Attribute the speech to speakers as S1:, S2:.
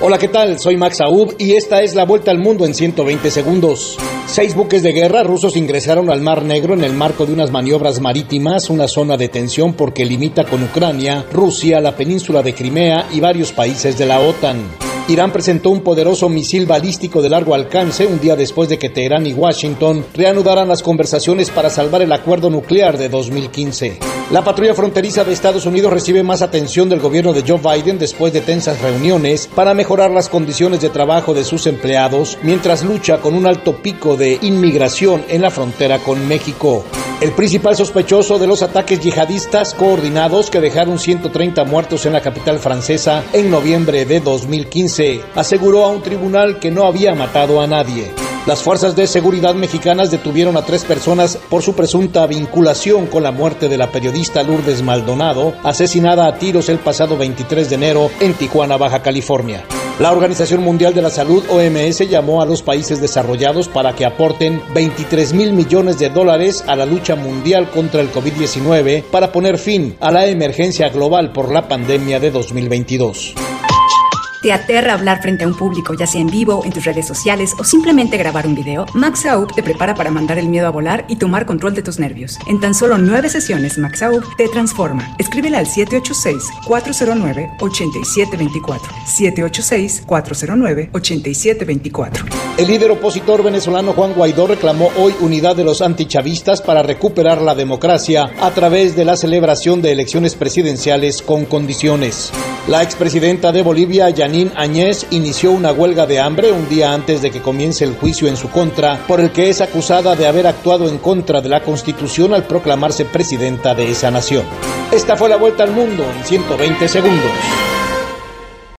S1: Hola, ¿qué tal? Soy Max Aub y esta es la vuelta al mundo en 120 segundos. Seis buques de guerra rusos ingresaron al Mar Negro en el marco de unas maniobras marítimas, una zona de tensión porque limita con Ucrania, Rusia, la península de Crimea y varios países de la OTAN. Irán presentó un poderoso misil balístico de largo alcance un día después de que Teherán y Washington reanudaran las conversaciones para salvar el acuerdo nuclear de 2015. La patrulla fronteriza de Estados Unidos recibe más atención del gobierno de Joe Biden después de tensas reuniones para mejorar las condiciones de trabajo de sus empleados mientras lucha con un alto pico de inmigración en la frontera con México. El principal sospechoso de los ataques yihadistas coordinados que dejaron 130 muertos en la capital francesa en noviembre de 2015 aseguró a un tribunal que no había matado a nadie. Las fuerzas de seguridad mexicanas detuvieron a tres personas por su presunta vinculación con la muerte de la periodista Lourdes Maldonado, asesinada a tiros el pasado 23 de enero en Tijuana, Baja California. La Organización Mundial de la Salud, OMS, llamó a los países desarrollados para que aporten 23 mil millones de dólares a la lucha mundial contra el COVID-19 para poner fin a la emergencia global por la pandemia de 2022.
S2: ¿Te aterra hablar frente a un público, ya sea en vivo, en tus redes sociales o simplemente grabar un video? Max Aub te prepara para mandar el miedo a volar y tomar control de tus nervios. En tan solo nueve sesiones, Max Aub te transforma. Escríbele al 786-409-8724. 786-409-8724.
S1: El líder opositor venezolano Juan Guaidó reclamó hoy unidad de los antichavistas para recuperar la democracia a través de la celebración de elecciones presidenciales con condiciones. La expresidenta de Bolivia, Yanín Añez, inició una huelga de hambre un día antes de que comience el juicio en su contra, por el que es acusada de haber actuado en contra de la Constitución al proclamarse presidenta de esa nación. Esta fue la vuelta al mundo en 120 segundos.